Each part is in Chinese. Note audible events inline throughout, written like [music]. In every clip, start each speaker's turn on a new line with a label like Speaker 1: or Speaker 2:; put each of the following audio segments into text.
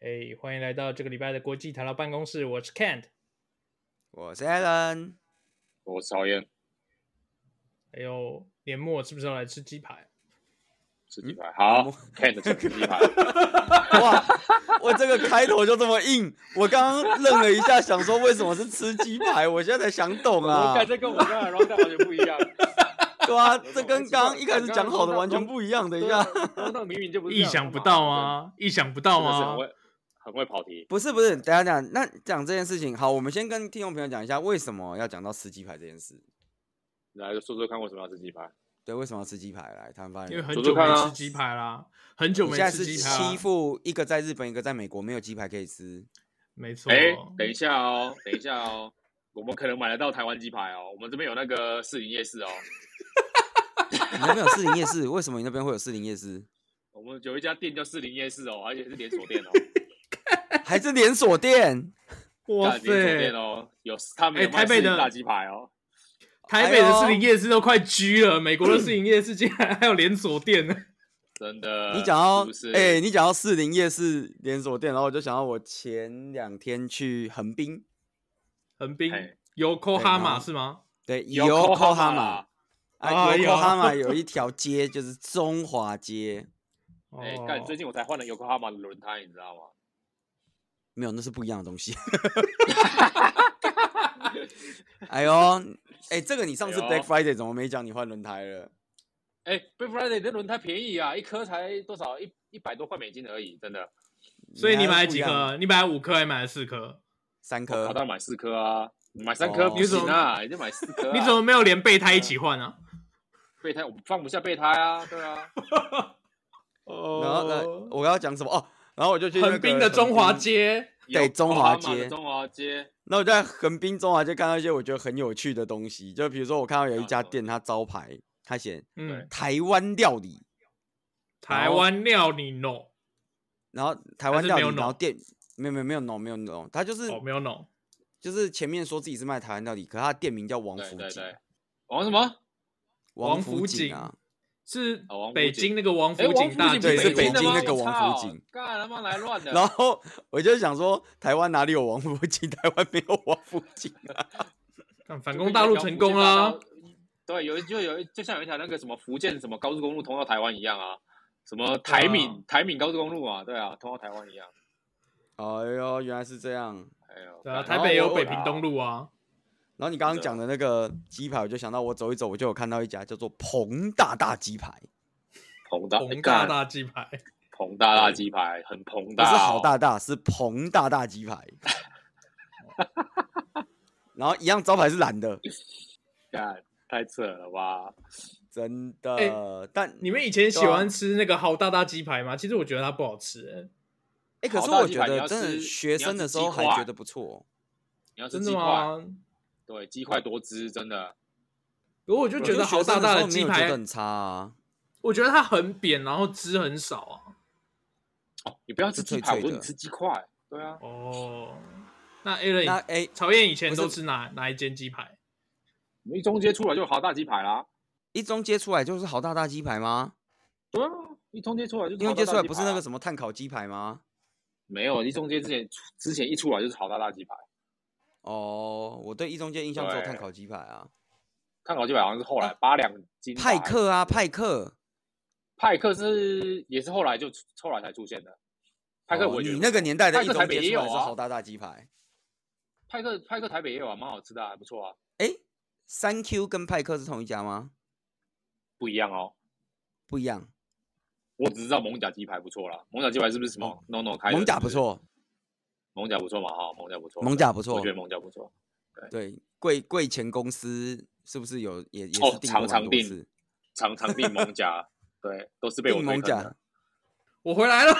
Speaker 1: 哎，欢迎来到这个礼拜的国际台劳办公室。我是 Kent，
Speaker 2: 我是 Alan，
Speaker 3: 我是曹燕。
Speaker 1: 哎呦，年末是不是要来吃鸡排？
Speaker 3: 吃鸡排，好，Kent 吃鸡排。[laughs]
Speaker 2: 哇，我这个开头就这么硬，我刚刚愣了一下，想说为什么是吃鸡排，我现在才想懂啊。
Speaker 3: 我感觉跟我刚才 round 完全不一样。[laughs]
Speaker 2: 对啊，这跟刚刚一开始讲好的完全不一样。等一下，
Speaker 3: 那明明就不是。
Speaker 1: 意想不到吗？意想不到吗？
Speaker 3: 很会跑题，
Speaker 2: 不是不是，等下讲，那讲这件事情，好，我们先跟听众朋友讲一下，为什么要讲到吃鸡排这件事。
Speaker 3: 来说说看，为什么要吃鸡排？
Speaker 2: 对，为什么要吃鸡排？来，他们发现，
Speaker 1: 因为很久没吃鸡排啦，很久没吃鸡排。
Speaker 2: 欺负一个在日本，一个在美国，没有鸡排可以吃。
Speaker 1: 没错。
Speaker 3: 哎，等一下哦，等一下哦，我们可能买得到台湾鸡排哦，我们这边有那个士林夜市哦。
Speaker 2: 你那边有士林夜市？为什么你那边会有士林夜市？[laughs]
Speaker 3: 我们有一家店叫士林夜市哦，而且是连锁店哦。[laughs]
Speaker 2: 还是连锁店，
Speaker 1: 哇塞！连锁
Speaker 3: 店哦，有他们有台北的大鸡排哦，
Speaker 1: 台北的士林夜市都快居了，美国的士林夜市竟然还有连锁店呢，
Speaker 3: 真的。
Speaker 2: 你讲到哎，你讲到士林夜市连锁店，然后我就想到我前两天去横滨，
Speaker 1: 横滨 Yokohama 是吗？
Speaker 2: 对，Yokohama 啊，Yokohama 有一条街就是中华街。[laughs]
Speaker 3: 哎，干！最近我才换了 Yokohama 的轮胎，你知道吗？
Speaker 2: 没有，那是不一样的东西。[laughs] 哎呦，哎，这个你上次 Black Friday 怎么没讲你换轮胎了？
Speaker 3: 哎，Black Friday 这轮胎便宜啊，一颗才多少？一一百多块美金而已，真的。
Speaker 1: 所以你买了几颗？你买了五颗还是买了四颗？
Speaker 2: 三颗。
Speaker 3: 我当然买四颗啊，买三颗不行啊，你就买四颗。[laughs]
Speaker 1: 你怎么没有连备胎一起换啊？
Speaker 3: 备胎我放不下备胎啊，对啊。
Speaker 2: 哦，[laughs] 然后呢？我刚刚讲什么？哦。然后我就去
Speaker 1: 横滨的中华街，
Speaker 2: 对，中华街，
Speaker 3: 中华街。
Speaker 2: 那我在横滨中华街看到一些我觉得很有趣的东西，就比如说我看到有一家店，它招牌它写“嗯，台湾料理”，
Speaker 1: 台湾料理 no，
Speaker 2: 然后台湾料理，然后店没有没有没有 no 没有 no，它就是
Speaker 1: 没有 no，
Speaker 2: 就是前面说自己是卖台湾料理，可是它的店名叫王府井，
Speaker 3: 王什么？
Speaker 2: 王府井啊。
Speaker 1: 是北京那个王府井大，
Speaker 2: 对，是北京那个王府井。
Speaker 3: 干他妈来乱的！[laughs]
Speaker 2: 然后我就想说，台湾哪里有王府井？台湾没有王府井啊！[laughs]
Speaker 1: 反攻大陆成功啊！
Speaker 3: 对，有就有就像有一条那个什么福建什么高速公路通到台湾一样啊，什么台闽台闽高速公路啊，对啊，通到台湾一样。
Speaker 2: 哎呦，原来是这样！
Speaker 3: 哎呦，
Speaker 1: 对啊，台北有北平东路啊。
Speaker 2: 然后你刚刚讲的那个鸡排，我就想到我走一走，我就有看到一家叫做彭大大鸡排。
Speaker 3: 彭大
Speaker 1: 彭大大鸡排，
Speaker 3: 彭大大鸡排很彭大，
Speaker 2: 不是好大大，是彭大大鸡排。[laughs] 然后一样招牌是蓝的，
Speaker 3: 干太扯了吧？
Speaker 2: 真的。但
Speaker 1: 你们以前喜欢吃那个好大大鸡排吗？其实我觉得它不好吃。
Speaker 2: 哎，可是我觉得真的学生的时候还觉得不错。
Speaker 3: 你要真的吗？对，鸡块多汁，真的。
Speaker 1: 不过我就觉得好大大的鸡排
Speaker 2: 很差啊。
Speaker 1: 我觉得它很扁，然后汁很少啊。
Speaker 3: 哦，你不要吃鸡排，我说你吃鸡块。对啊。
Speaker 1: 哦。那 A 人，那 A 曹燕以前都吃哪哪一间鸡排？
Speaker 3: 一中街出来就是好大鸡排啦。
Speaker 2: 一中街出来就是好大大鸡排吗？
Speaker 3: 对啊，一中街出来就。一
Speaker 2: 中街出来不是那个什么碳烤鸡排吗？
Speaker 3: 没有，一中街之前之前一出来就是好大大鸡排。
Speaker 2: 哦，我对一中街印象只有碳烤鸡排啊，
Speaker 3: 碳烤鸡排好像是后来八两金
Speaker 2: 派克啊，派克，
Speaker 3: 派克是也是后来就后来才出现的。派克，
Speaker 2: 你那个年代的一中街出来是好大大鸡排。
Speaker 3: 派克派克台北也有啊，蛮好吃的，还不错啊。
Speaker 2: 哎，三 Q 跟派克是同一家吗？
Speaker 3: 不一样哦，
Speaker 2: 不一样。
Speaker 3: 我只知道蒙甲鸡排不错啦，蒙甲鸡排是不是什么 no no 开的？
Speaker 2: 蒙甲不错。
Speaker 3: 蒙甲不错嘛，哈，蒙甲不错，
Speaker 2: 蒙甲不错，
Speaker 3: 我觉得蒙甲不错。
Speaker 2: 对，贵贵前公司是不是有也也是订
Speaker 3: 常常定，常常定蒙甲，[laughs] 对，都是被我
Speaker 2: 蒙甲。
Speaker 1: 我回来了，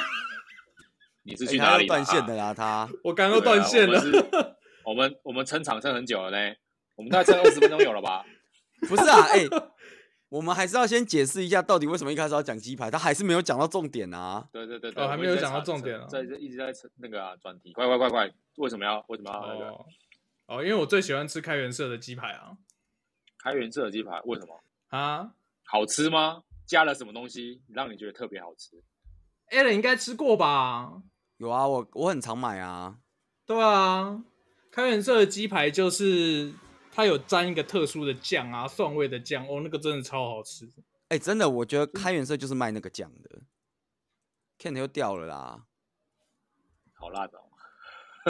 Speaker 1: [laughs]
Speaker 3: 你是去哪里
Speaker 2: 断线的啦？他，[laughs]
Speaker 1: 我刚刚断线了。
Speaker 3: 我们我们撑场撑很久了呢，我们大概撑二十分钟有了吧？
Speaker 2: 不是啊，哎。我们还是要先解释一下，到底为什么一开始要讲鸡排，他还是没有讲到重点啊。
Speaker 3: 对对对，
Speaker 1: 哦，还没有讲到重点啊，
Speaker 3: 在一直在那个转题，快快快快，为什么要为什么要那个？
Speaker 1: 哦，因为我最喜欢吃开元社的鸡排啊。
Speaker 3: 开元社的鸡排为什么
Speaker 1: 啊？
Speaker 3: 好吃吗？加了什么东西让你觉得特别好吃
Speaker 1: ？？Allen 应该吃过吧？
Speaker 2: 有啊，我我很常买啊。
Speaker 1: 对啊，开元社的鸡排就是它有沾一个特殊的酱啊，蒜味的酱哦，那个真的超好吃。
Speaker 2: 哎、欸，真的，我觉得开元社就是卖那个酱的。Ken 又掉了啦，
Speaker 3: 好烂哦！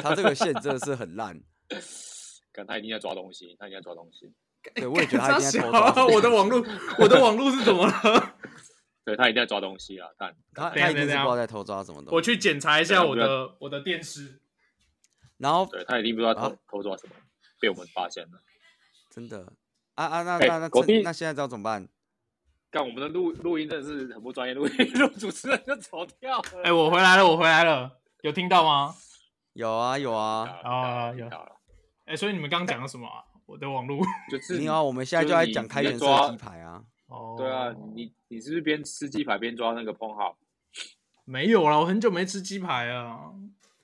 Speaker 2: 他这个线真的是很烂。[laughs]
Speaker 3: 看他一定在抓东西，他一定在抓东西。
Speaker 2: 对，我也觉得他一定在偷 [laughs] 抓。
Speaker 1: 我的网络，[laughs] 我的网络是怎么了？
Speaker 3: 对，他一定在抓东西啊！但
Speaker 2: 他他一定是不知道在偷抓什么东西。
Speaker 1: 我去检查一下我的我的电视。
Speaker 2: 然后，
Speaker 3: 对他一定不知道偷偷抓什么，被我们发现了。
Speaker 2: 真的啊啊！那那那那现在知道怎么办？
Speaker 3: 干我们的录录音真的是很不专业，录音 [laughs] 录主持人就走掉了。
Speaker 1: 哎，我回来了，我回来了，有听到吗？
Speaker 2: 有啊有啊
Speaker 1: 啊有。哎，所以你们刚刚讲了什么？[laughs] 我的网络
Speaker 3: 就是 [laughs]
Speaker 2: 你好，我们现在就在讲开元社鸡排啊。
Speaker 1: 哦，
Speaker 3: 对啊，你你是不是边吃鸡排边抓那个 Pornhub？
Speaker 1: 没有啦，我很久没吃鸡排啊。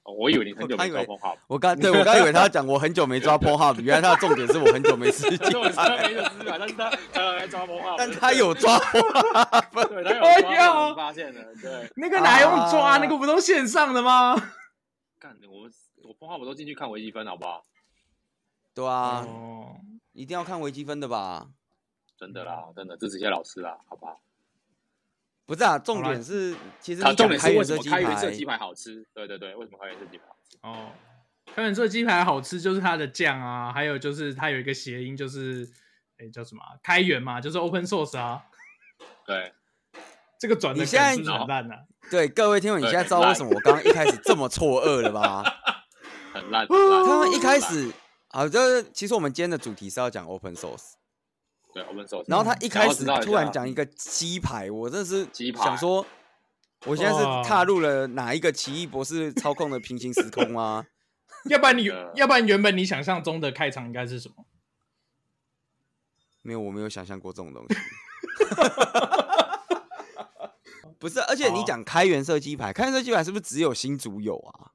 Speaker 3: 我以为你很久没抓 Pornhub。
Speaker 2: 我刚对我刚以为他要讲我很久没抓 Pornhub，原来他的重点是我很久没吃鸡 [laughs] 排。
Speaker 3: 但是他他来抓 Pornhub，
Speaker 2: 但他有抓
Speaker 3: Pornhub，对，他有抓，我发现了。对，
Speaker 1: 那个哪用抓？那个不都线上的吗？
Speaker 3: 干，我我 Pornhub 我都进去看微积分，好不好？
Speaker 2: 对啊，一定要看微积分的吧？
Speaker 3: 真的啦，真的支持一下老师啦，好不好？
Speaker 2: 不是啊，重点是其实
Speaker 3: 重点是为什么开元社鸡排好吃？对对对，为什么开元社鸡排好吃？
Speaker 1: 哦，开元社鸡排好吃就是它的酱啊，还有就是它有一个谐音，就是哎叫什么？开源嘛，就是 open source 啊。
Speaker 3: 对，
Speaker 1: 这个转的现在很烂啊。
Speaker 2: 对，各位听众，你现在知道为什么我刚刚一开始这么错愕了吧？[laughs]
Speaker 3: 很烂，
Speaker 2: 他们一开始啊，这其实我们今天的主题是要讲 open source。
Speaker 3: 对，open source。
Speaker 2: 然后他一开始突然讲一个鸡排，我真是想说，我现在是踏入了哪一个奇异博士操控的平行时空吗？[laughs]
Speaker 1: 要不然你，要不然原本你想象中的开场应该是什么？
Speaker 2: 没有，我没有想象过这种东西。[laughs] 不是，而且你讲开元社鸡排，开元社鸡排是不是只有新竹有啊？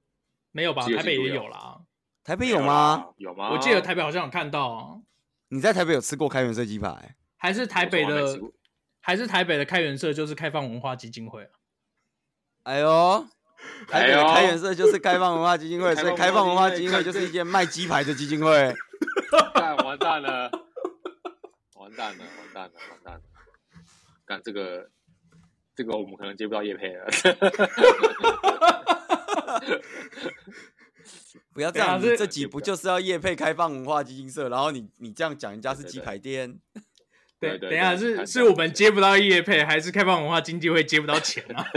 Speaker 1: 没有吧？台北也有啦。
Speaker 2: 台北有吗？
Speaker 3: 有吗？
Speaker 1: 我记得台北好像有看到啊。
Speaker 2: 你在台北有吃过开元社鸡排？
Speaker 1: 还是台北的？还是台北的开元社就是开放文化基金会啊？
Speaker 2: 哎呦，台北的开元社就是开放文化基金会，[laughs] 所以开放文化基金会就是一间卖鸡排的基金会。[laughs]
Speaker 3: 完蛋了，完蛋了，完蛋了，完蛋了！干这个，这个我们可能接不到叶配了。[laughs]
Speaker 2: 不要这样子，这集不就是要业配开放文化基金社？然后你你这样讲，人家是鸡排店。[laughs]
Speaker 1: 对，等一下是是我们接不到业配，还是开放文化经济会接不到钱啊？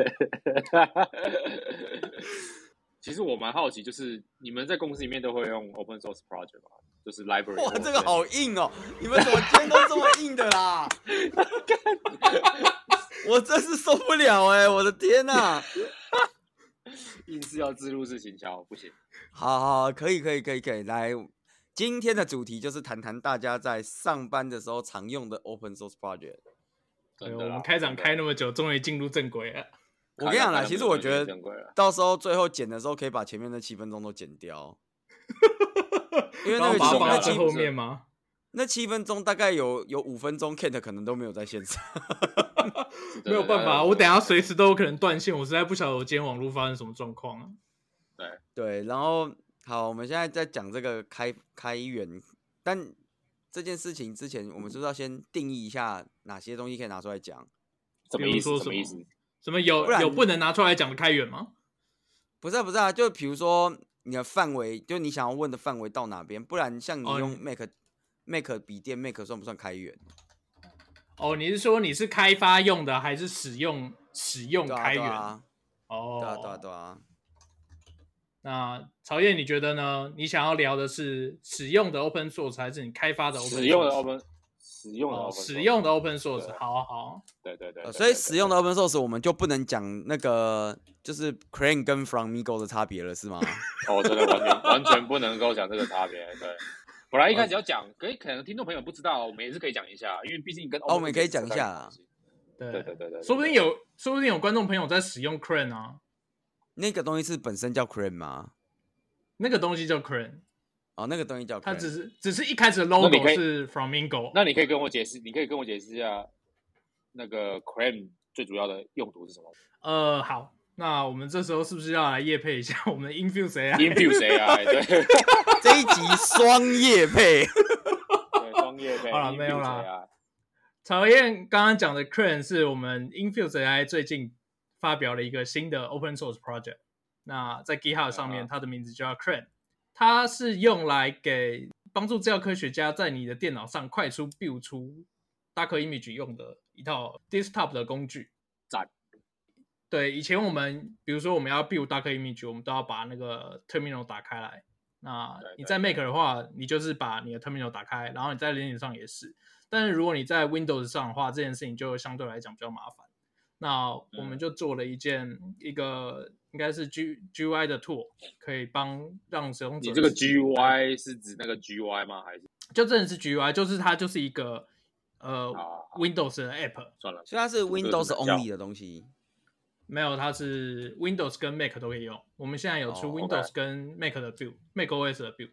Speaker 1: [laughs]
Speaker 3: 其实我蛮好奇，就是你们在公司里面都会用 open source project 吗？就是 library。
Speaker 2: 哇，这个好硬哦！你们怎么今天都这么硬的啦？[laughs] 我真是受不了哎！我的天哪！[laughs]
Speaker 3: 硬是要自入式行销，不行。
Speaker 2: 好好，可以，可以，可以，可以。来，今天的主题就是谈谈大家在上班的时候常用的 open source project。
Speaker 1: 对，我们开场开那么久，终于进入正轨了。
Speaker 2: 我跟你讲啦，其实我觉得到时候最后剪的时候，可以把前面的七分钟都剪掉。[laughs] 因为那个七
Speaker 1: 放在最后面吗？
Speaker 2: 那七分钟大概有有五分钟，Kent 可能都没有在线上。[laughs]
Speaker 1: 没有办法，我等下随时都有可能断线。我实在不晓得我今天网络发生什么状况啊。
Speaker 3: 对
Speaker 2: 对，然后好，我们现在在讲这个开开源，但这件事情之前，我们是不是要先定义一下哪些东西可以拿出来讲？
Speaker 3: 什么意思？什么意思？
Speaker 1: 什么有有不能拿出来讲的开源吗？
Speaker 2: 不是啊，不是啊，就比如说你的范围，就你想要问的范围到哪边？不然像你用 Mac、哦、Mac 笔电 Mac 算不算开源？
Speaker 1: 哦，你是说你是开发用的，还是使用使用开源？
Speaker 2: 啊啊、哦，对啊，对啊，对啊。
Speaker 1: 那曹燕，你觉得呢？你想要聊的是使用的 open source，还是你开发的 open source？
Speaker 3: 使用的 open，使用的 open，、哦、
Speaker 1: 使用的 open source。好好，
Speaker 3: 对对对，对。
Speaker 2: 所以使用的 open source，我们就不能讲那个就是 Crane 跟 Fromigo 的差别了，是吗？
Speaker 3: 哦，真的完全完全不能够讲这个差别。对，本来一开始要讲，可可能听众朋友不知道，我们也是可以讲一下，因为毕竟跟
Speaker 2: 哦，我们也可以讲一下啊。
Speaker 1: 对
Speaker 3: 对对对对，
Speaker 1: 说不定有，说不定有观众朋友在使用 Crane 啊。
Speaker 2: 那个东西是本身叫 Crane 吗？
Speaker 1: 那个东西叫 Crane，
Speaker 2: 哦，那个东西叫 Crane，
Speaker 1: 它只是只是一开始的 logo 是 Fromingo。
Speaker 3: 那你可以跟我解释，你可以跟我解释一下那个 Crane 最主要的用途是什么？
Speaker 1: 呃，好，那我们这时候是不是要来夜配一下我们的 Infuse
Speaker 3: AI？Infuse AI，[laughs] 对，
Speaker 2: 这一集双夜配，
Speaker 3: 对，双业配。
Speaker 1: 好了，没有啦。曹燕刚刚讲的 Crane 是我们 Infuse AI 最近发表了一个新的 Open Source Project。那在 GitHub 上面，它的名字叫 Crane，它是用来给帮助资料科学家在你的电脑上快速 build 出 Docker Image 用的一套 Desktop 的工具。
Speaker 3: 赞。
Speaker 1: 对，以前我们比如说我们要 build Docker Image，我们都要把那个 Terminal 打开来。那你在 Mac 的话，你就是把你的 Terminal 打开，然后你在 Linux 上也是。但是如果你在 Windows 上的话，这件事情就相对来讲比较麻烦。那我们就做了一件、嗯、一个应该是 G GUI 的 tool，可以帮让使用者。
Speaker 3: 你这个 GUI 是指那个 GUI 吗？还是
Speaker 1: 就真的是 GUI？就是它就是一个呃 Windows 的 app。
Speaker 3: 算了，
Speaker 2: 所以它是 Windows only 的东西。
Speaker 1: 没有，它是 Windows 跟 Mac 都可以用。我们现在有出 Windows 跟 Mac 的 build，Mac OS 的 build。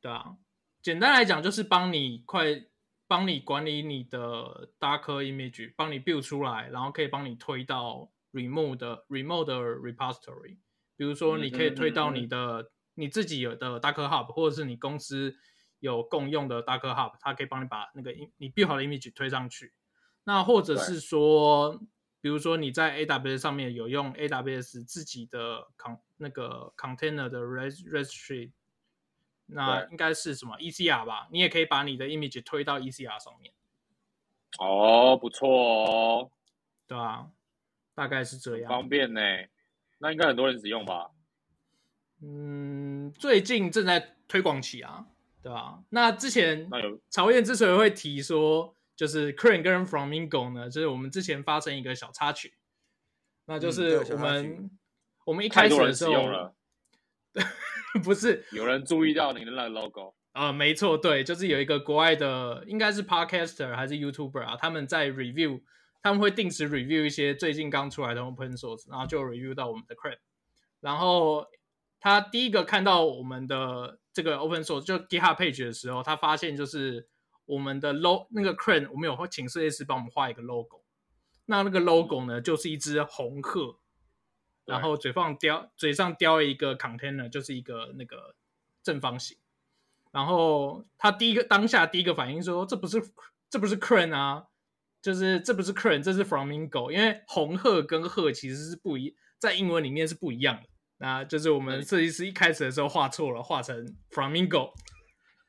Speaker 1: 对啊，简单来讲就是帮你快。帮你管理你的 Docker image，帮你 build 出来，然后可以帮你推到 remote 的 remote 的 repository。比如说，你可以推到你的、嗯嗯嗯、你自己有的 Docker Hub，或者是你公司有共用的 Docker Hub，它可以帮你把那个你 build 好的 image 推上去。那或者是说，比如说你在 AWS 上面有用 AWS 自己的 con 那个 container 的 registry。那应该是什么 ECR 吧？你也可以把你的 image 推到 ECR 上面。
Speaker 3: 哦，不错哦，
Speaker 1: 对啊，大概是这样。
Speaker 3: 方便呢，那应该很多人使用吧？
Speaker 1: 嗯，最近正在推广期啊，对吧？那之前曹燕之所以会提说，就是 Crane 跟 framingo 呢，就是我们之前发生一个小插曲，那就是我们、嗯、我们一开始的时候。[laughs] 不是
Speaker 3: 有人注意到你的那个 logo
Speaker 1: 啊、呃？没错，对，就是有一个国外的，应该是 podcaster 还是 YouTuber 啊？他们在 review，他们会定时 review 一些最近刚出来的 open source，然后就 review 到我们的 Crane。然后他第一个看到我们的这个 open source 就 GitHub page 的时候，他发现就是我们的 logo 那个 Crane，我们有请设计师帮我们画一个 logo。那那个 logo 呢，就是一只红鹤。然后嘴放叼，嘴上叼一个 container，就是一个那个正方形。然后他第一个当下第一个反应说：“这不是这不是 crane 啊，就是这不是 crane，这是 flamingo。因为红鹤跟鹤其实是不一，在英文里面是不一样的。那就是我们设计师一开始的时候画错了，画成 flamingo。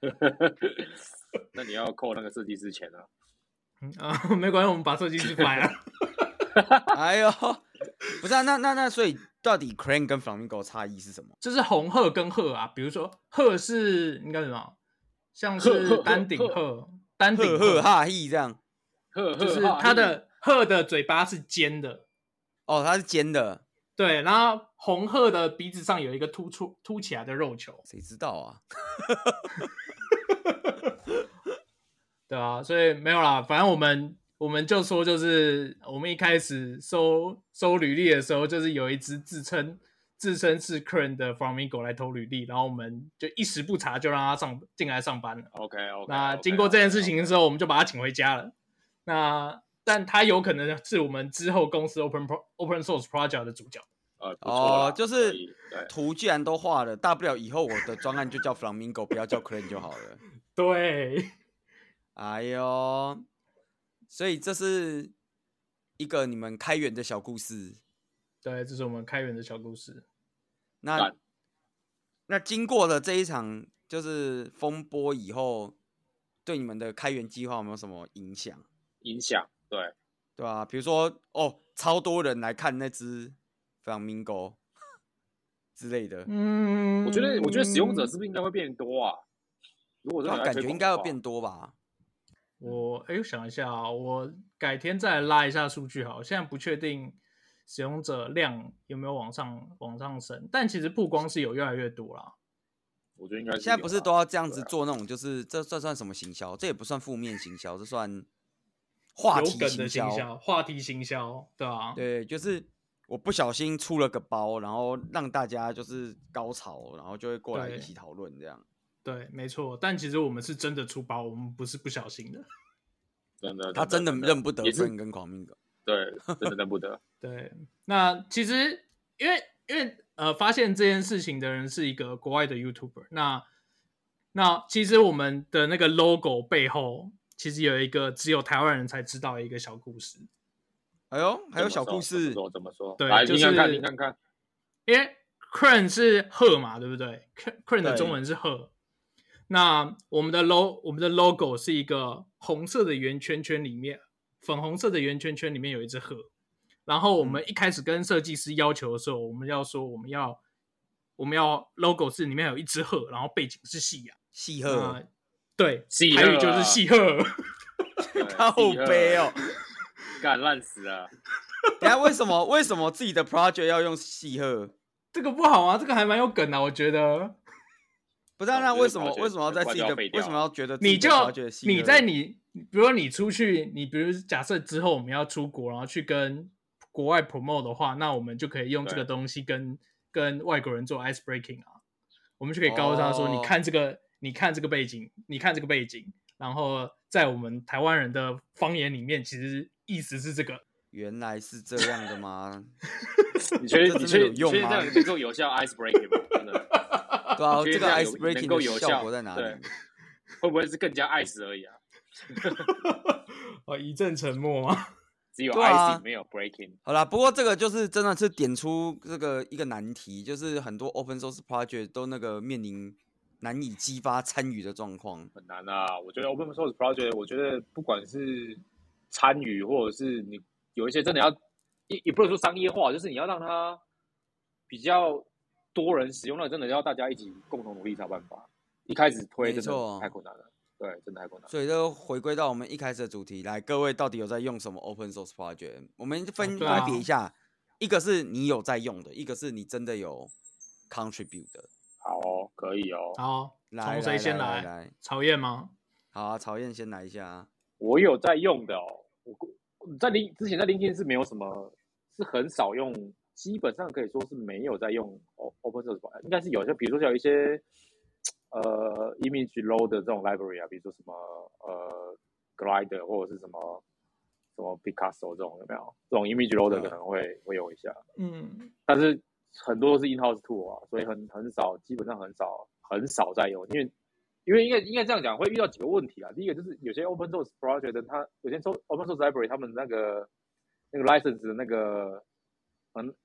Speaker 1: [laughs]
Speaker 3: 那你要扣那个设计师钱啊？
Speaker 1: 啊，[laughs] 没关系，我们把设计师掰了。[laughs]
Speaker 2: 哎呦！不是啊，那那那，所以到底 crane 跟 flamingo 差异是什么？
Speaker 1: 就是红鹤跟鹤啊，比如说鹤是应该什么？像是丹顶鹤，丹顶鹤
Speaker 2: 哈嘿这样，
Speaker 1: 就是它的鹤的嘴巴是尖的。
Speaker 2: 哦，它是尖的。
Speaker 1: 对，然后红鹤的鼻子上有一个突出凸起来的肉球。
Speaker 2: 谁知道啊？[laughs]
Speaker 1: 对啊，所以没有啦，反正我们。我们就说，就是我们一开始收收履历的时候，就是有一只自称自称是 Crane 的 Flamingo 来投履历，然后我们就一时不察，就让他上进来上班了。
Speaker 3: OK OK。
Speaker 1: 那经过这件事情的时候，我们就把他请回家了。那但他有可能是我们之后公司 Open Pro Open Source Project 的主角。
Speaker 3: 呃，
Speaker 2: 哦，就是图既然都画了，大不了以后我的专案就叫 Flamingo，不要叫 Crane 就好了。[laughs]
Speaker 1: 对。
Speaker 2: 哎呦。所以这是一个你们开源的小故事。
Speaker 1: 对，这是我们开源的小故事。
Speaker 2: 那那经过了这一场就是风波以后，对你们的开源计划有没有什么影响？
Speaker 3: 影响，
Speaker 2: 对对、啊？比如说，哦，超多人来看那只 Flamingo [laughs] 之类的。
Speaker 1: 嗯，
Speaker 3: 我觉得，我觉得使用者是不是应该会变多啊？如果
Speaker 2: 他感觉应该要变多吧。
Speaker 1: 我哎，我想一下啊，我改天再拉一下数据好。现在不确定使用者量有没有往上往上升，但其实曝光是有越来越多啦。
Speaker 3: 我觉得应该现
Speaker 2: 在不是都要这样子做那种，就是这这算什么行销？这也不算负面行销，这算话题行销。
Speaker 1: 话题行销，对啊，
Speaker 2: 对，就是我不小心出了个包，然后让大家就是高潮，然后就会过来一起讨论这样。
Speaker 1: 对，没错，但其实我们是真的出包，我们不是不小心的。[laughs]
Speaker 3: 真的，
Speaker 2: 他真的认不得 Crane 跟 Flamingo。[laughs]
Speaker 3: 对，真的认不得。[laughs]
Speaker 1: 对，那其实因为因为呃，发现这件事情的人是一个国外的 YouTuber。那那其实我们的那个 logo 背后，其实有一个只有台湾人才知道的一个小故事。
Speaker 2: 哎呦，还有小故事？
Speaker 3: 怎么说？怎么
Speaker 1: 说？
Speaker 3: 对，
Speaker 1: 就是
Speaker 3: 你看看，你看看。
Speaker 1: 因为 Crane 是鹤嘛，对不对？Crane 的中文是鹤。那我们的 logo，我们的 logo 是一个红色的圆圈圈里面，粉红色的圆圈圈里面有一只鹤。然后我们一开始跟设计师要求的时候，我们要说我们要我们要 logo 是里面有一只鹤，然后背景是夕阳，
Speaker 2: 夕鹤，
Speaker 1: 对，台语就是夕鹤，[laughs]
Speaker 2: 好悲哦，[laughs]
Speaker 3: 干烂死了。[laughs]
Speaker 2: 等下为什么为什么自己的 project 要用夕鹤？
Speaker 1: 这个不好啊，这个还蛮有梗啊，我觉得。
Speaker 2: 不知道，那为什么为什么要在自己的为什么要觉得你就
Speaker 1: 你在你比如说你出去，你比如假设之后我们要出国，然后去跟。国外 promote 的话，那我们就可以用这个东西跟跟外国人做 ice breaking 啊，我们就可以告诉他说：“ oh. 你看这个，你看这个背景，你看这个背景。”然后在我们台湾人的方言里面，其实意思是这个。
Speaker 2: 原来是这样的吗？[laughs]
Speaker 3: 你觉得你觉得你觉得这样能够有效 ice breaking 吗？真的？[laughs]
Speaker 2: 对啊，这个 ice breaking 能够有效果在哪里？
Speaker 3: 会不会是更加 ice 而已啊？[laughs]
Speaker 1: 哦，一阵沉默吗？
Speaker 3: 只有 icing 没有 breaking。
Speaker 2: 好啦，不过这个就是真的是点出这个一个难题，就是很多 open source project 都那个面临难以激发参与的状况。
Speaker 3: 很难啊，我觉得 open source project，我觉得不管是参与或者是你有一些真的要也也不能说商业化，就是你要让它比较多人使用，那真的要大家一起共同努力才有办法。一开始推真的太困难了。对，真的太困难。所以就
Speaker 2: 回归到我们一开始的主题来，各位到底有在用什么 open source project？我们分分别一下，啊、一个是你有在用的，一个是你真的有 contribute 的。
Speaker 3: 好、哦，可以哦。
Speaker 1: 好，从谁先来？曹燕吗？
Speaker 2: 好啊，曹燕先来一下。
Speaker 3: 我有在用的哦。我在林之前在 LinkedIn 是没有什么，是很少用，基本上可以说是没有在用 open source。应该是有些，比如说像有一些。呃，image load 的这种 library 啊，比如说什么呃，glider 或者是什么什么 Picasso 这种有没有？这种 image load 可能会、嗯、会用一下。嗯，但是很多都是 in-house tool 啊，所以很很少，基本上很少很少在用，因为因为应该应该这样讲，会遇到几个问题啊。第一个就是有些 open source project 它有些 open source library 他们那个那个 license 的那个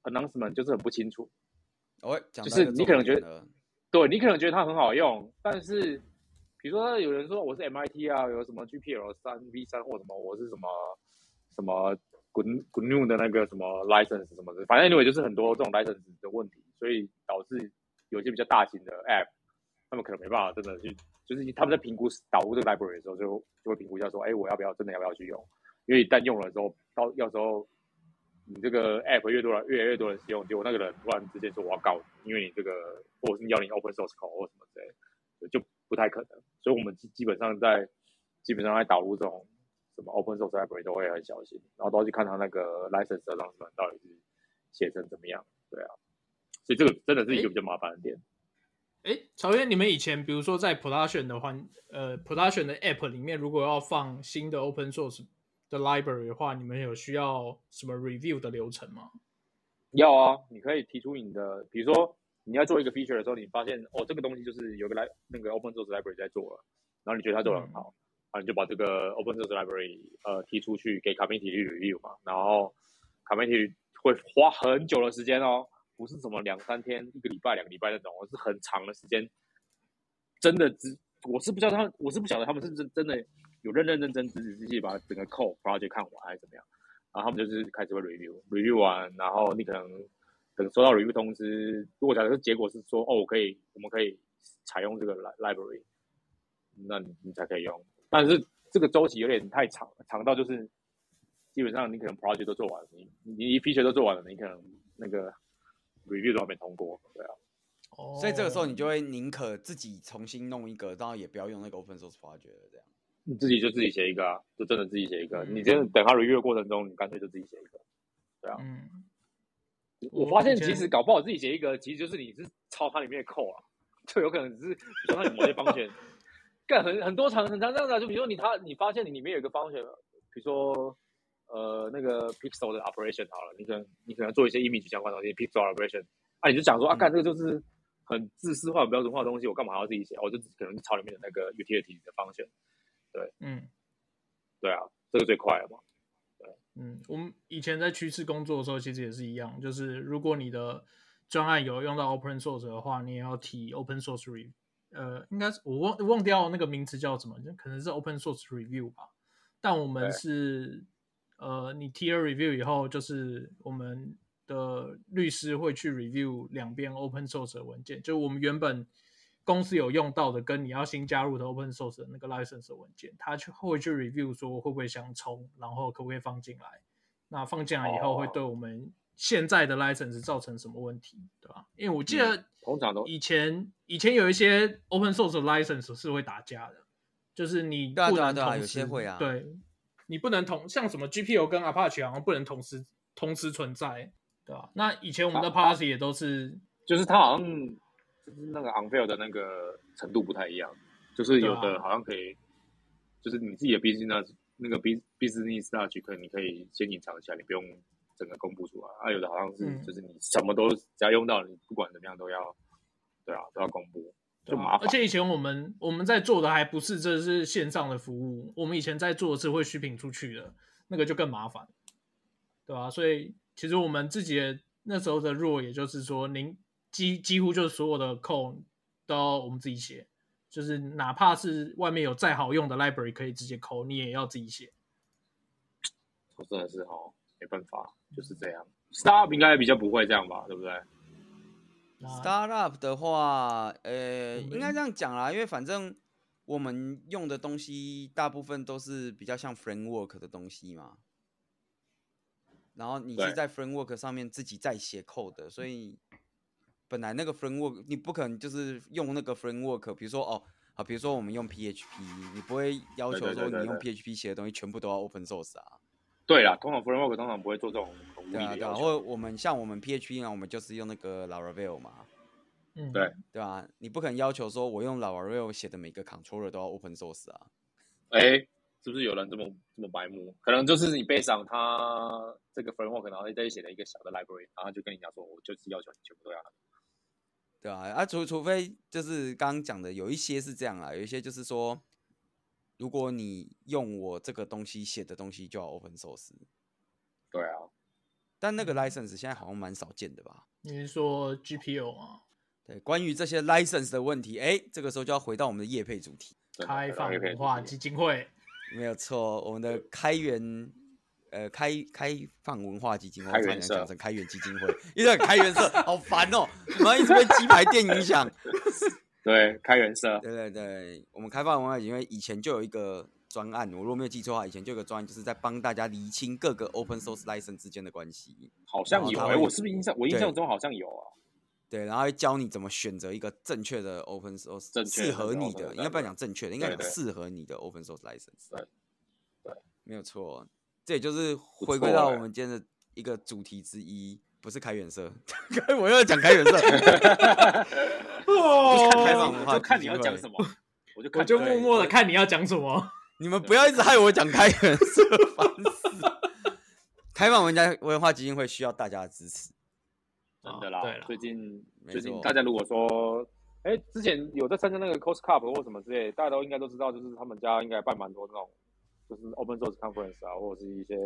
Speaker 3: announcement 就是很不清楚。
Speaker 2: 哦，
Speaker 3: 就是你可能觉得。对，你可能觉得它很好用，但是比如说有人说我是 MIT 啊，有什么 GPL 三 V 三或什么，我是什么什么 GNU 的那个什么 license 什么的，反正 anyway 就是很多这种 license 的问题，所以导致有些比较大型的 app，他们可能没办法真的去，就是他们在评估导入这个 library 的时候就，就会评估一下说，哎，我要不要真的要不要去用？因为一旦用了之后，到要时候。你这个 app 越多了，越来越多人使用，结果那个人突然之间说我要告你，因为你这个或者是要你 open source code 或什么之类，就不太可能。所以我们基基本上在基本上在导入这种什么 open source library 都会很小心，然后都要去看他那个 license 的 announcement 到底是写成怎么样。对啊，所以这个真的是一个比较麻烦的点。
Speaker 1: 哎，曹渊，你们以前比如说在 production 的话，呃，production 的 app 里面，如果要放新的 open source 的 library 的话，你们有需要什么 review 的流程吗？
Speaker 3: 要啊，你可以提出你的，比如说你要做一个 feature 的时候，你发现哦，这个东西就是有个来那个 open source library 在做了，然后你觉得他做的很好，嗯、啊，你就把这个 open source library 呃提出去给 community 去 review 嘛，然后 community 会花很久的时间哦，不是什么两三天、一个礼拜、两个礼拜那种，而是很长的时间，真的只我是不知道他，我是不晓得他们是真真的。有认认真真仔仔细细把整个 code project 看完还是怎么样，然后他们就是开始会 review，review 完，然后你可能等收到 review 通知，如果假设结果是说哦，我可以，我们可以采用这个 library，那你你才可以用。但是这个周期有点太长，长到就是基本上你可能 project 都做完了，你你一 feature 都做完了，你可能那个 review 都还没通过，对啊。
Speaker 2: 哦。所以这个时候你就会宁可自己重新弄一个，然后也不要用那个 open source project 这样。
Speaker 3: 你自己就自己写一个啊，就真的自己写一个。你真的等他 review 的过程中，你干脆就自己写一个，对啊。嗯。我发现其实搞不好自己写一个，其实就是你是抄它里面的扣啊，就有可能只是说它某些方选，干很很多常很常这样子啊。就比如说你他你发现你里面有一个方选，比如说呃那个 pixel 的 operation 好了，你可能你可能做一些 image 相关的东西，pixel operation，啊你就讲说啊，干这个就是很自私化、标准化的东西，我干嘛要自己写？我就可能朝里面的那个 utility 的 function。对，
Speaker 1: 嗯，
Speaker 3: 对啊，这个最快了嘛。对，
Speaker 1: 嗯，我们以前在趋势工作的时候，其实也是一样，就是如果你的专案有用到 open source 的话，你也要提 open source review。呃，应该是我忘忘掉那个名词叫什么，就可能是 open source review 吧。但我们是，呃，你提了 review 以后，就是我们的律师会去 review 两边 open source 的文件，就我们原本公司有用到的，跟你要新加入的 open source 的那个 license 的文件，他去会去 review 说会不会相冲，然后可不可以放进来。那放进来以后，会对我们现在的 license 造成什么问题，对吧？因为我记得。通常都以前以前有一些 open source 的 license 是会打架的，就是你不能同时，对啊对啊对啊，有些会啊，对，你不能同像什么 GPL 跟 Apache 好像不能同时同时存在，对吧？那以前我们的 policy 也都是，
Speaker 3: 就是它好像就是那个 unfair 的那个程度不太一样，就是有的好像可以，啊、就是你自己的 business 那个 business logic 可以你可以先隐藏一下，你不用。整个公布出来啊，有的好像是，就是你什么都只要用到，你不管怎么样都要，对啊，都要公布，就麻烦。
Speaker 1: 而且以前我们我们在做的还不是这是线上的服务，我们以前在做的是会 shipping 出去的，那个就更麻烦，对吧？所以其实我们自己的那时候的 rule，也就是说，您几几乎就是所有的 code 都要我们自己写，就是哪怕是外面有再好用的 library 可以直接 code，你也要自己写。
Speaker 3: 我真的是哦。没办法，就是这样。Startup 应该比较不会这样吧，对不对
Speaker 2: ？Startup 的话，呃，应该这样讲啦，因为反正我们用的东西大部分都是比较像 framework 的东西嘛。然后你是在 framework 上面自己再写 code 的，所以本来那个 framework 你不可能就是用那个 framework，比如说哦，好，比如说我们用 PHP，你不会要求说你用 PHP 写的东西全部都要 open source 啊。
Speaker 3: 对啦，通常 framework 通常不会做这种
Speaker 2: 对啊，对啊，或我们像我们 PHP 呢，我们就是用那个 Laravel 嘛，
Speaker 1: 嗯，
Speaker 3: 对，
Speaker 2: 对啊？你不可能要求说我用 Laravel 写的每个 controller 都要 open source 啊。
Speaker 3: 哎，是不是有人这么这么白目？可能就是你背上他这个 framework，然后在这里写了一个小的 library，然后就跟你讲说，我就是要求你全部都要。
Speaker 2: 对啊，啊，除除非就是刚刚讲的有一些是这样啊，有一些就是说。如果你用我这个东西写的东西，就要 open source。
Speaker 3: 对啊，
Speaker 2: 但那个 license 现在好像蛮少见的吧？
Speaker 1: 你是说 GPO 啊？
Speaker 2: 对，关于这些 license 的问题，哎，这个时候就要回到我们的业配主题——
Speaker 1: 开放文化基金会。
Speaker 2: 没有错，我们的开源，呃，开开放文化基金会，
Speaker 3: 开源
Speaker 2: 讲成开源基金会，一直开源社，好烦哦，然后一直被鸡排店影响。[laughs]
Speaker 3: 对，开源社。
Speaker 2: 对对对，我们开放文化因为以前就有一个专案，我如果没有记错的话，以前就有个专案，就是在帮大家厘清各个 open source license 之间的关系。
Speaker 3: 好像有，哎，我是不是印象？我印象中好像有啊。
Speaker 2: 对，然后会教你怎么选择一个正确的 open source，适合你的，应该不要讲正确的，应该讲适合你的 open source license。
Speaker 3: 对，对，
Speaker 2: 没有错。这也就是回归到我们今天的一个主题之一。不是开源社，[laughs] 我又要讲开源社。
Speaker 3: 哦，开放文化，就看你要讲什么，我就
Speaker 1: 我就默默的看你要讲什么。
Speaker 2: 你们不要一直害我讲开源社，烦死。开放文家文化基金会需要大家的支持，
Speaker 3: 真的啦。最近最近大家如果说，哎，之前有在参加那个 Cost Cup 或什么之类，大家都应该都知道，就是他们家应该办蛮多那种，就是 Open Source Conference 啊，或者是一些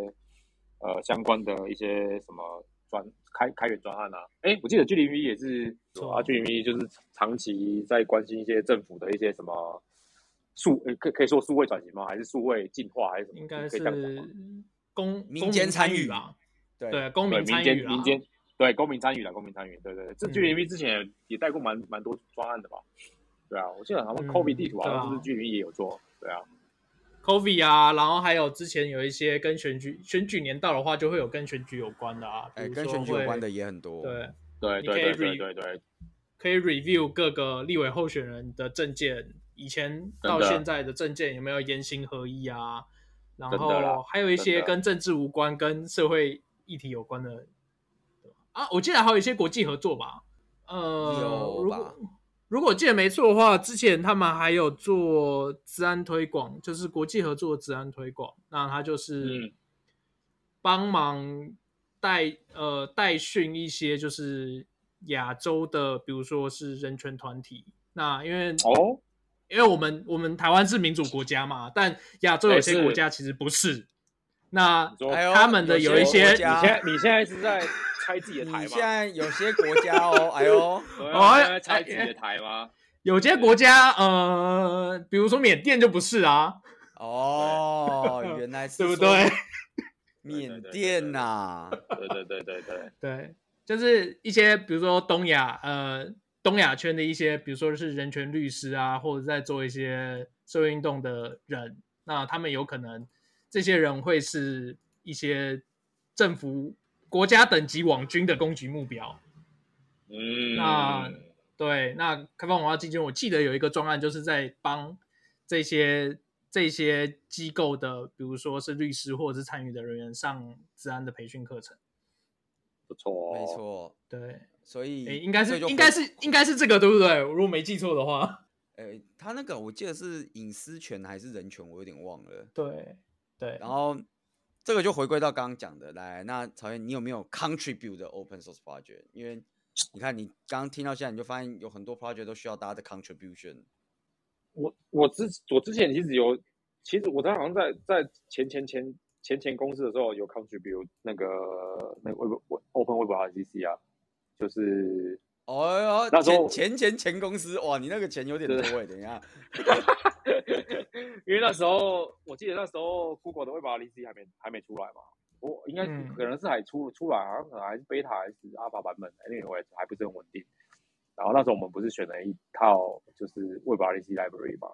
Speaker 3: 呃相关的一些什么。专开开源专案啊，哎、欸，我记得 G0V 也是啊，G0V 就是长期在关心一些政府的一些什么数，可可以说数位转型吗？还是数位进化，还是什么？
Speaker 1: 应该是公
Speaker 2: 民间参与
Speaker 1: 吧？
Speaker 2: 对
Speaker 1: 对，公民参与
Speaker 3: 民间对公民参与了，公民参与，对对对，这 G0V 之前也带过蛮蛮多专案的吧？对啊，我记得好像 COVID 地图好像是 G0V 也有做，对啊。
Speaker 1: COVID 啊，然后还有之前有一些跟选举选举年到的话，就会有跟选举有关的啊，
Speaker 2: 哎，跟选举有关的也很多。
Speaker 1: 对
Speaker 3: 对对对对对，
Speaker 1: 可以 review 各个立委候选人的证件，以前到现在的证件有没有言行合一啊？然后还有一些跟政治无关、跟社会议题有关的啊，我记得还有一些国际合作吧？呃，
Speaker 2: 有吧？
Speaker 1: 如果记得没错的话，之前他们还有做治安推广，就是国际合作的资安推广。那他就是帮忙带呃带训一些就是亚洲的，比如说是人权团体。那因为
Speaker 3: 哦，
Speaker 1: 因为我们我们台湾是民主国家嘛，但亚洲有些国家其实不是。是那他们的有一些，
Speaker 3: 你现你现在是在拆自己的台
Speaker 2: 吗？现在有些国家哦，哎呦，[laughs]
Speaker 3: 哦，在拆自己的台吗？
Speaker 1: 有些国家，呃，比如说缅甸就不是啊。
Speaker 2: 哦，原来是
Speaker 1: 对 [laughs] 不对？
Speaker 2: 缅甸呐，
Speaker 3: 对对对对对
Speaker 1: 对，就是一些比如说东亚，呃，东亚圈的一些，比如说是人权律师啊，或者在做一些社会运动的人，那他们有可能，这些人会是一些政府国家等级网军的攻击目标。
Speaker 3: 嗯，
Speaker 1: 那。对，那开放文化基金，我记得有一个专案，就是在帮这些这些机构的，比如说是律师或者是参与的人员上治安的培训课程。
Speaker 3: 不错、哦，
Speaker 2: 没错，
Speaker 1: 对，
Speaker 2: 所以
Speaker 1: 应该是应该是应该是这个，对不对？我如果没记错的话，
Speaker 2: 诶，他那个我记得是隐私权还是人权，我有点忘了。
Speaker 1: 对对，
Speaker 2: 然后这个就回归到刚刚讲的，来，那曹燕，你有没有 contribute 的 open source project？因为你看，你刚刚听到现在，你就发现有很多 project 都需要大家的 contribution。
Speaker 3: 我我之我之前其实有，其实我在好像在在前前前前前公司的时候有 contribute 那个那个 Web Open Web RCC 啊，就是
Speaker 2: 哦，那时候前前前公司哇，你那个钱有点多哎，等一下，[laughs]
Speaker 3: 因为那时候我记得那时候 Google 的 Web RCC 还没还没出来嘛。我应该可能是还出出来，好像可能还是贝塔还是阿尔法版本，因为我也还不是很稳定。然后那时候我们不是选了一套就是 WebRTC library 嘛，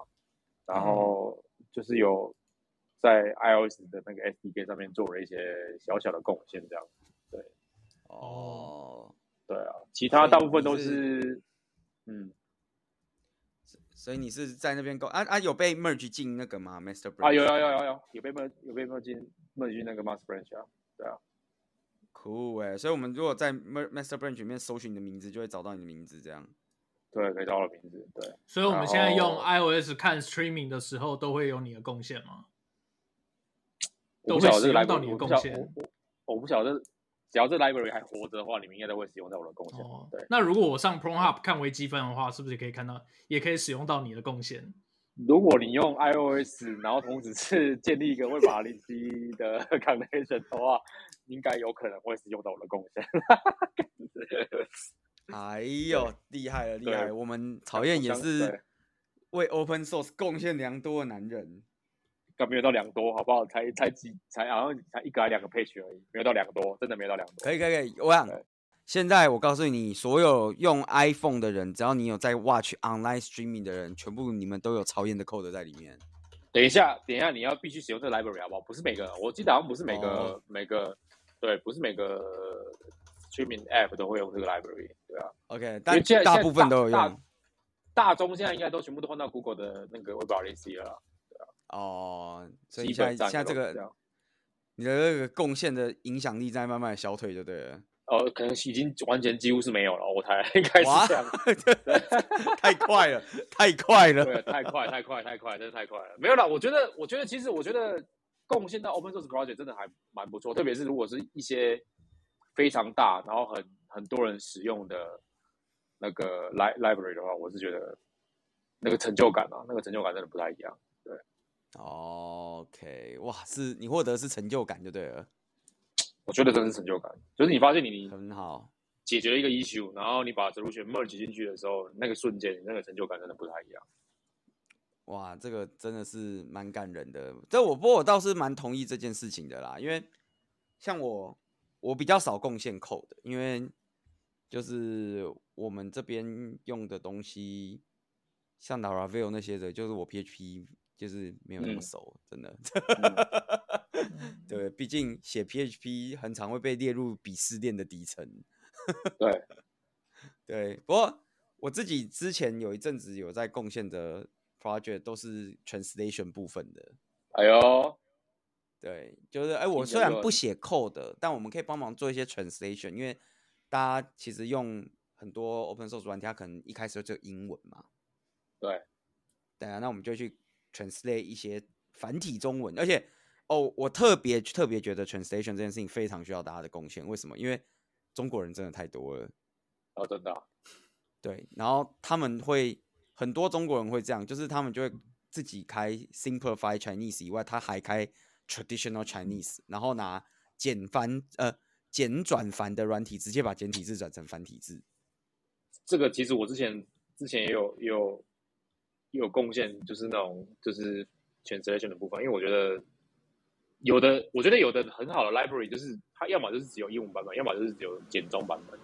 Speaker 3: 然后就是有在 iOS 的那个 SDK 上面做了一些小小的贡献，这样。对，
Speaker 2: 哦，
Speaker 3: 对啊，其他大部分都是，是嗯。
Speaker 2: 所以你是在那边购啊啊有被 merge 进那个吗？Master Branch
Speaker 3: 啊有有有有有有被 merge 有被 merge 进 merge 进那个 Master Branch 啊，对啊
Speaker 2: ，Cool 哎，所以我们如果在 Master Branch 里面搜寻你的名字，就会找到你的名字，这样。
Speaker 3: 对，可以找到名字，对。
Speaker 1: 所以我们现在用 iOS 看 streaming 的时候，都会有你的贡献吗？都会使用到你的贡献。
Speaker 3: 我我我不晓得。只要这 library 还活着的话，你们应该都会使用到我的贡献。哦、对，
Speaker 1: 那如果我上 PornHub 看微积分的话，是不是也可以看到，也可以使用到你的贡献？
Speaker 3: 如果你用 iOS，然后同时是建立一个 WebRTC [laughs] 的 connection 的话，应该有可能会使用到我的贡献。[laughs]
Speaker 2: 哎呦，厉害了，厉害了！我们 [laughs] 曹燕也是为 Open Source 贡献良多的男人。
Speaker 3: 没有到两多，好不好？才才几，才好像才一个还两个 page 而已，没有到两多，真的没有到两多。
Speaker 2: 可以可以可以，我想现在我告诉你，所有用 iPhone 的人，只要你有在 watch online streaming 的人，全部你们都有曹燕的 code 在里面。
Speaker 3: 等一下，等一下，你要必须使用这个 library 好不好？不是每个，我记得好像不是每个、哦、每个，对，不是每个 streaming app 都会用这个 library，对啊。
Speaker 2: OK，但大部分都有用。
Speaker 3: 大，大中现在应该都全部都换到 Google 的那个 WebRTC 了。
Speaker 2: 哦，所以现在现在这个你的那个贡献的影响力在慢慢的消退，就对了。
Speaker 3: 哦，可能已经完全几乎是没有了，我猜应该是这样。[laughs]
Speaker 2: 太快了，太快了，
Speaker 3: 对，太快，太快，太快，真的太快了。没有啦，我觉得，我觉得其实我觉得贡献到 Open Source Project 真的还蛮不错，特别是如果是一些非常大，然后很很多人使用的那个 library 的话，我是觉得那个成就感啊，那个成就感真的不太一样。
Speaker 2: OK，哇，是你获得的是成就感就对了。
Speaker 3: 我觉得真是成就感，就是你发现你
Speaker 2: 很好
Speaker 3: 解决了一个 issue，然后你把 solution merge 进去的时候，那个瞬间那个成就感真的不太一样。
Speaker 2: 哇，这个真的是蛮感人的。这我不过我倒是蛮同意这件事情的啦，因为像我我比较少贡献 code 的，因为就是我们这边用的东西，像 Laravel 那些的，就是我 PHP。就是没有那么熟，嗯、真的。[laughs] 嗯、对，毕竟写 PHP 很常会被列入鄙视链的底层。
Speaker 3: 对，[laughs]
Speaker 2: 对。不过我自己之前有一阵子有在贡献的 project 都是 translation 部分的。
Speaker 3: 哎呦，
Speaker 2: 对，就是哎，我虽然不写 code，但我们可以帮忙做一些 translation，因为大家其实用很多 open source 软件，它可能一开始就英文嘛。
Speaker 3: 对，
Speaker 2: 对啊，那我们就去。Translate 一些繁体中文，而且哦，我特别特别觉得 translation 这件事情非常需要大家的贡献。为什么？因为中国人真的太多了。
Speaker 3: 哦，真的、啊。
Speaker 2: 对，然后他们会很多中国人会这样，就是他们就会自己开 simplified Chinese 以外，他还开 traditional Chinese，然后拿简繁呃简转繁的软体，直接把简体字转成繁体字。
Speaker 3: 这个其实我之前之前也有也有也有贡献，就是那种就是 translation 的部分，因为我觉得有的我觉得有的很好的 library 就是它要么就是只有英文版本，要么就是只有简中版本。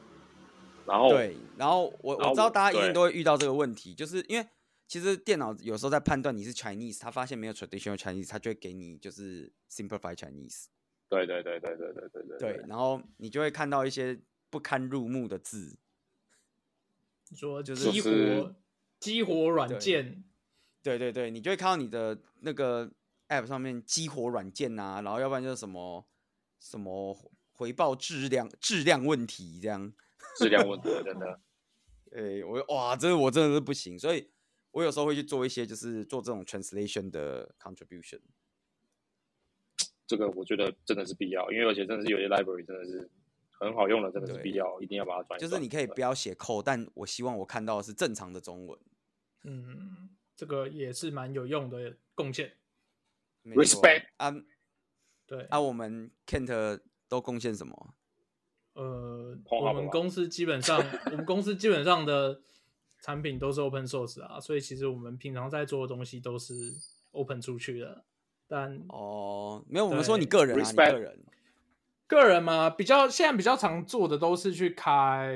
Speaker 3: 然后
Speaker 2: 对，然后我
Speaker 3: 然后
Speaker 2: 我知道大家一定都会遇到这个问题，就是因为其实电脑有时候在判断你是 Chinese，他发现没有 traditional Chinese，他就会给你就是 simplified Chinese。
Speaker 3: 对对对对对对对对。
Speaker 2: 对，然后你就会看到一些不堪入目的字。
Speaker 1: 你说
Speaker 2: 就是
Speaker 1: 激活激活软件。
Speaker 2: 对对对，你就会看到你的那个 App 上面激活软件啊，然后要不然就是什么什么回报质量质量问题这样。
Speaker 3: 质量问题，真的。
Speaker 2: 哎、欸，我哇，这个我真的是不行，所以我有时候会去做一些，就是做这种 translation 的 contribution。
Speaker 3: 这个我觉得真的是必要，因为而且真的是有些 library 真的是很好用的，真的是必要，一定要把它转。
Speaker 2: 就是你可以不要写 code，但我希望我看到的是正常的中文。
Speaker 1: 嗯，这个也是蛮有用的贡献。
Speaker 3: Respect
Speaker 2: 啊，
Speaker 1: 对
Speaker 2: 啊，我们 Kent 都贡献什么？
Speaker 1: 呃，我们公司基本上，我们公司基本上的产品都是 open source 啊，所以其实我们平常在做的东西都是 open 出去的。但
Speaker 2: 哦，没有，我们说你个人啊，你个人，
Speaker 1: 个人嘛，比较现在比较常做的都是去开，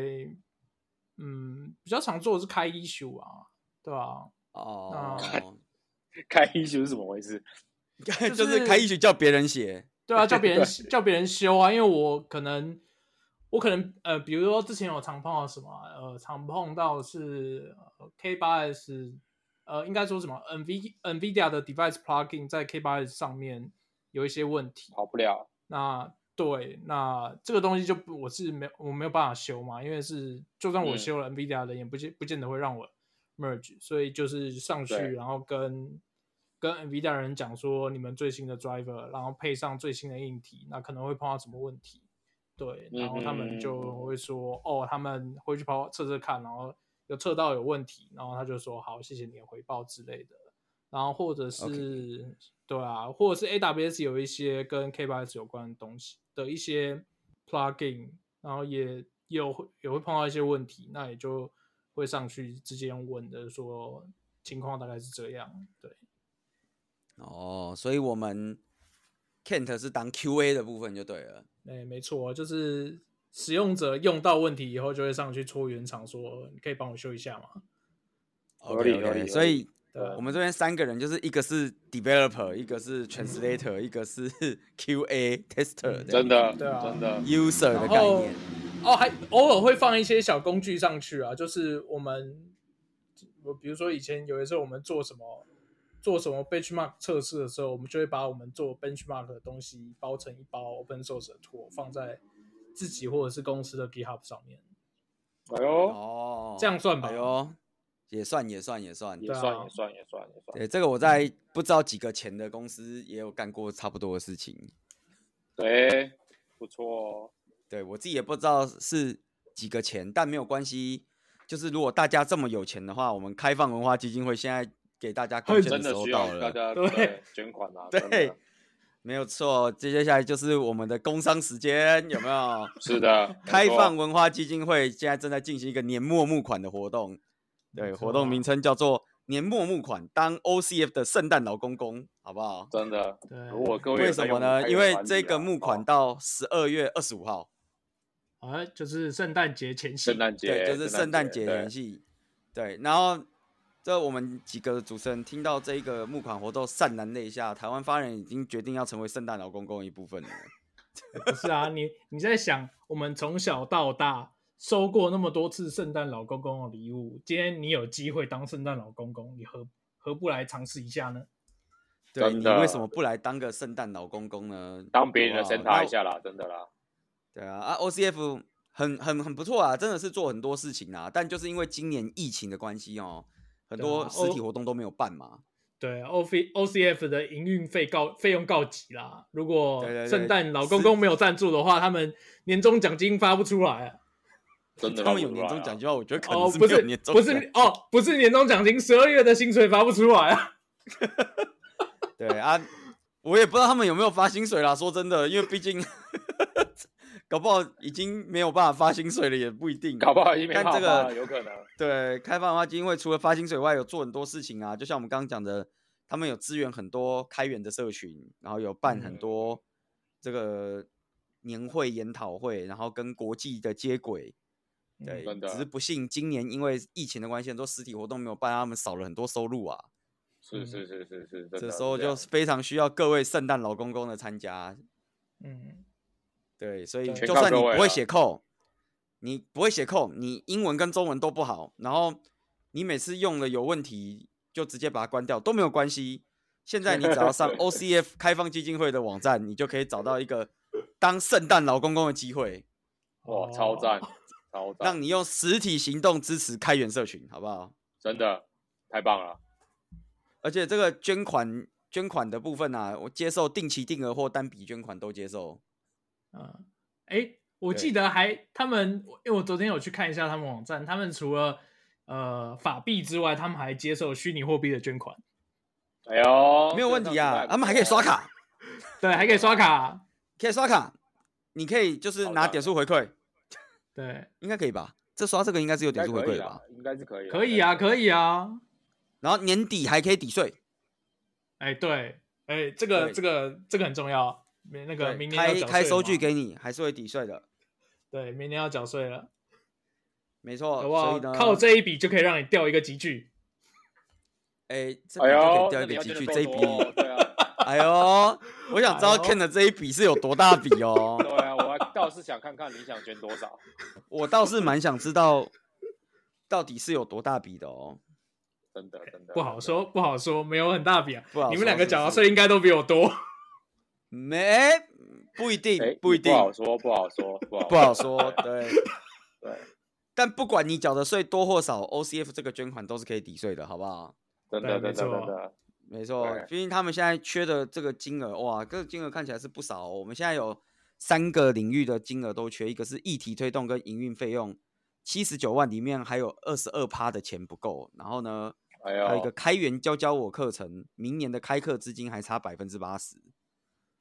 Speaker 1: 嗯，比较常做的是开 issue 啊，对吧？
Speaker 2: 哦，
Speaker 3: 开 issue 是怎么回事？[laughs]
Speaker 2: 就是开 issue 叫别人写，
Speaker 1: 对啊，叫别人 [laughs] 叫别人修啊，因为我可能。我可能呃，比如说之前有常碰到什么，呃，常碰到是 K 八 S，呃，应该说什么 NV NVIDIA 的 device plugin 在 K 八 S 上面有一些问题，
Speaker 3: 跑不了。
Speaker 1: 那对，那这个东西就我是没我没有办法修嘛，因为是就算我修了 NVIDIA 的，也不见不见得会让我 merge，所以就是上去然后跟跟 NVIDIA 人讲说你们最新的 driver，然后配上最新的硬体，那可能会碰到什么问题。对，然后他们就会说，嗯、哦，他们回去跑测测看，然后有测到有问题，然后他就说好，谢谢你的回报之类的。然后或者是、okay. 对啊，或者是 AWS 有一些跟 K8s 有关的东西的一些 plugin，然后也有也会碰到一些问题，那也就会上去直接用问的说情况大概是这样。对，
Speaker 2: 哦，所以我们 Kent 是当 QA 的部分就对了。
Speaker 1: 哎、欸，没错，就是使用者用到问题以后，就会上去戳原厂，说你可以帮我修一下吗
Speaker 2: ？OK OK，所以我们这边三个人，就是一个是 developer，一个是 translator，、嗯、一个是 [laughs] QA tester，、嗯、
Speaker 3: 真的，
Speaker 1: 对啊，
Speaker 3: 真的
Speaker 2: user 的概念。
Speaker 1: 哦，还偶尔会放一些小工具上去啊，就是我们，我比如说以前有一次我们做什么。做什么 benchmark 测试的时候，我们就会把我们做 benchmark 的东西包成一包 open source 的图，放在自己或者是公司的 GitHub 上面。
Speaker 3: 哎呦，
Speaker 2: 哦，
Speaker 1: 这样算吧？
Speaker 2: 哎呦，也算也算也算
Speaker 3: 也算也算也算也算。
Speaker 2: 对，这个我在不知道几个前的公司也有干过差不多的事情。
Speaker 3: 对，不错哦。
Speaker 2: 对，我自己也不知道是几个钱，但没有关系。就是如果大家这么有钱的话，我们开放文化基金会现在。给大家贡献的时候到了，
Speaker 3: 大家对 [laughs] 捐款啊，
Speaker 2: 对，没有错。接下来就是我们的工商时间，有没有？
Speaker 3: 是的，
Speaker 2: 开放文化基金会现在正在进行一个年末募款的活动，对，活动名称叫做年末募款，当 OCF 的圣诞老公公，好不好？
Speaker 3: 真的，
Speaker 1: 对。
Speaker 3: 如果各位
Speaker 2: 为什么呢？因为这个募款到十二月二十五号，
Speaker 1: 啊，就是圣诞节前夕，
Speaker 3: 圣诞节，
Speaker 2: 对，就是圣诞节前夕，对，然后。这我们几个主持人听到这一个募款活动，潸然泪下。台湾发人已经决定要成为圣诞老公公一部分了。[laughs]
Speaker 1: 不是啊，你你在想，我们从小到大收过那么多次圣诞老公公的礼物，今天你有机会当圣诞老公公，你何何不来尝试一下呢？[laughs]
Speaker 2: 对，你为什么不来当个圣诞老公公呢？
Speaker 3: 当别人的圣诞一下啦，真的啦。
Speaker 2: 对啊，啊，OCF 很很很不错啊，真的是做很多事情啊，但就是因为今年疫情的关系哦。很多实体活动都没有办嘛，
Speaker 1: 对，O C O C F 的营运费告费用告急啦。如果圣诞老公公没有赞助的话，他们年终奖金发不出来啊。
Speaker 2: 真的，他们有年终奖金，我觉得可能
Speaker 1: 是不是不是哦，不是年终奖金，十二月的薪水发不出来啊。[laughs]
Speaker 2: 对啊，我也不知道他们有没有发薪水啦。说真的，因为毕竟 [laughs] 搞不好已经没有办法发薪水了，也不一定。
Speaker 3: 搞不好已经没办法
Speaker 2: 这个
Speaker 3: 有可能。[laughs]
Speaker 2: 对，开放的话基金会除了发薪水外，有做很多事情啊。就像我们刚刚讲的，他们有支援很多开源的社群，然后有办很多这个年会研讨会，然后跟国际的接轨。对，只是不幸今年因为疫情的关系，很多实体活动没有办，他们少了很多收入啊。
Speaker 3: 是是是是是，
Speaker 2: 这时候就非常需要各位圣诞老公公的参加。
Speaker 1: 嗯，
Speaker 2: 对，所以就算你不会写扣，你不会写扣，你英文跟中文都不好，然后你每次用了有问题，就直接把它关掉都没有关系。现在你只要上 [laughs] OCF 开放基金会的网站，你就可以找到一个当圣诞老公公的机会。
Speaker 3: 哇，超赞，超赞！
Speaker 2: 让你用实体行动支持开源社群，好不好？
Speaker 3: 真的太棒了。
Speaker 2: 而且这个捐款捐款的部分啊，我接受定期定额或单笔捐款都接受。
Speaker 1: 嗯，哎，我记得还他们，因为我昨天有去看一下他们网站，他们除了呃法币之外，他们还接受虚拟货币的捐款。
Speaker 3: 哎呦，
Speaker 2: 没有问题啊，他们还可以刷卡。[laughs]
Speaker 1: 对，还可以刷卡，
Speaker 2: 可以刷卡。你可以就是拿点数回馈。
Speaker 1: 对，
Speaker 2: 应该可以吧？这刷这个应该是有点数回馈吧？
Speaker 3: 应该是可以。
Speaker 1: 可以啊，可以啊。
Speaker 2: 然后年底还可以抵税，
Speaker 1: 哎，对，哎，这个这个这个很重要，明那个明年
Speaker 2: 开开收据给你，还是会抵税的。
Speaker 1: 对，明年要缴税了，
Speaker 2: 没错。
Speaker 1: 所以呢，靠这一笔就可以让你掉一个级距。
Speaker 2: 哎，这笔就可以掉一个级距，这一笔，
Speaker 3: 对啊。[laughs]
Speaker 2: 哎呦，我想知道 Ken 的这一笔是有多大笔哦。[laughs]
Speaker 3: 倒是想看看你想捐多少。[laughs]
Speaker 2: 我倒是蛮想知道，到底是有多大笔的哦。
Speaker 3: 真的真的
Speaker 1: 不好说，不好说，没有很大笔啊。不好你们两个缴的税应该都比我多。
Speaker 2: 没，不一定，不一定，
Speaker 3: 不好说，不好说，
Speaker 2: 不好说。对 [laughs]
Speaker 3: 对，
Speaker 2: 但不管你缴的税多或少，OCF 这个捐款都是可以抵税的，好不好？
Speaker 3: 真的，真的，真的，
Speaker 2: 没错。毕竟他们现在缺的这个金额，哇，这个金额看起来是不少。我们现在有三个领域的金额都缺，一个是议题推动跟营运费用。七十九万里面还有二十二趴的钱不够，然后呢，还有一个开源教教我课程，明年的开课资金还差百分之八十。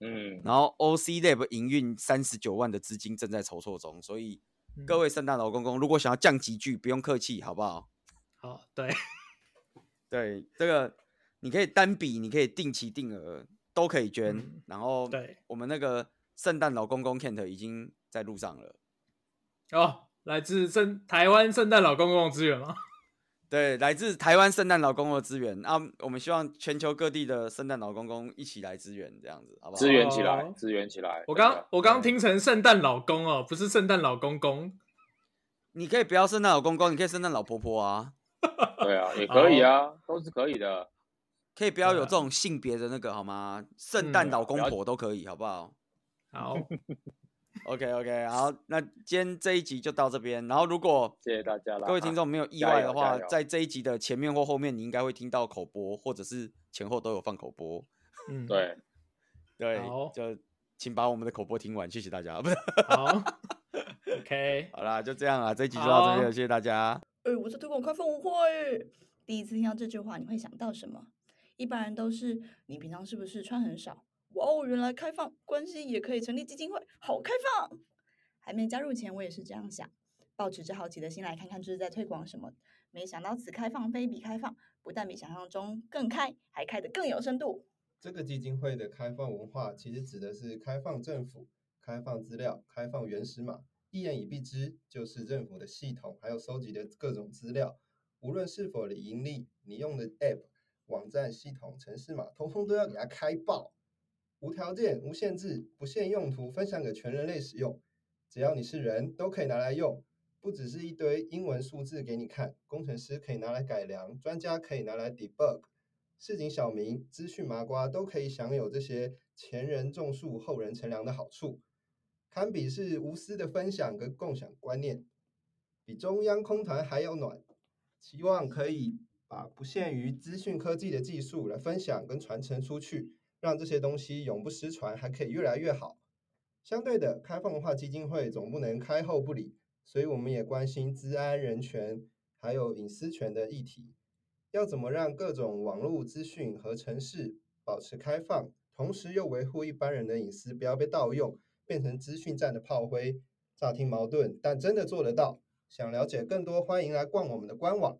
Speaker 3: 嗯，
Speaker 2: 然后 OC Lab 营运三十九万的资金正在筹措中，所以各位圣诞老公公，如果想要降级距，不用客气，好不好？
Speaker 1: 好，对，[laughs]
Speaker 2: 对，这个你可以单笔，你可以定期定额都可以捐，嗯、然后
Speaker 1: 对，
Speaker 2: 我们那个圣诞老公公 Kent 已经在路上了。
Speaker 1: 哦。来自圣台湾圣诞老公公的资源吗？[laughs]
Speaker 2: 对，来自台湾圣诞老公公的资源啊！我们希望全球各地的圣诞老公公一起来支援，这样子好不好？
Speaker 3: 支援起来，支援起来。
Speaker 1: 我刚我刚听成圣诞老公哦，不是圣诞老公公。
Speaker 2: 你可以不要圣诞老公公，你可以圣诞老婆婆啊。[laughs]
Speaker 3: 对啊，也可以啊，都是可以的。
Speaker 2: 可以不要有这种性别的那个好吗？圣诞老公婆都可以，好不好？
Speaker 1: 好。[laughs]
Speaker 2: OK OK，好，那今天这一集就到这边。然后如果
Speaker 3: 谢谢大家了，
Speaker 2: 各位听众没有意外的话，在这一集的前面或后面，你应该会听到口播，或者是前后都有放口播。
Speaker 1: 嗯，[laughs]
Speaker 3: 对
Speaker 2: 对，就请把我们的口播听完，谢谢大家。不是，
Speaker 1: 好，OK，[laughs]
Speaker 2: 好啦，就这样啊，这一集就到这边了，谢谢大家。
Speaker 4: 哎，我在推广开放文化哎，第一次听到这句话，你会想到什么？一般人都是你平常是不是穿很少？哇哦，原来开放关系也可以成立基金会，好开放！还没加入前，我也是这样想，抱持着好奇的心来看看这是在推广什么。没想到此开放非彼开放，不但比想象中更开，还开得更有深度。
Speaker 5: 这个基金会的开放文化，其实指的是开放政府、开放资料、开放原始码。一言以蔽之，就是政府的系统还有收集的各种资料，无论是否的盈利，你用的 App、网站、系统、城市码，通通都要给它开爆。无条件、无限制、不限用途，分享给全人类使用。只要你是人，都可以拿来用。不只是一堆英文数字给你看，工程师可以拿来改良，专家可以拿来 debug，市井小民、资讯麻瓜都可以享有这些前人种树、后人乘凉的好处。堪比是无私的分享跟共享观念，比中央空谈还要暖。希望可以把不限于资讯科技的技术来分享跟传承出去，让这些东西永不失传，还可以越来越好。相对的，开放文化基金会总不能开后不理，所以我们也关心资安、人权还有隐私权的议题。要怎么让各种网络资讯和城市保持开放，同时又维护一般人的隐私，不要被盗用，变成资讯战的炮灰？乍听矛盾，但真的做得到。想了解更多，欢迎来逛我们的官网。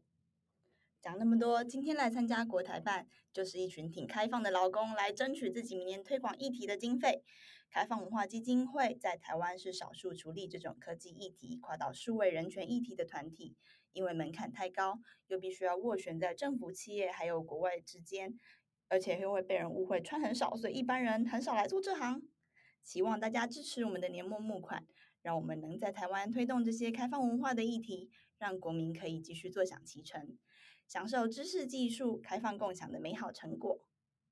Speaker 4: 讲那么多，今天来参加国台办，就是一群挺开放的劳工，来争取自己明年推广议题的经费。开放文化基金会在台湾是少数处理这种科技议题、跨到数位人权议题的团体。因为门槛太高，又必须要斡旋在政府、企业还有国外之间，而且又会被人误会穿很少，所以一般人很少来做这行。希望大家支持我们的年末募款，让我们能在台湾推动这些开放文化的议题，让国民可以继续坐享其成，享受知识技术开放共享的美好成果。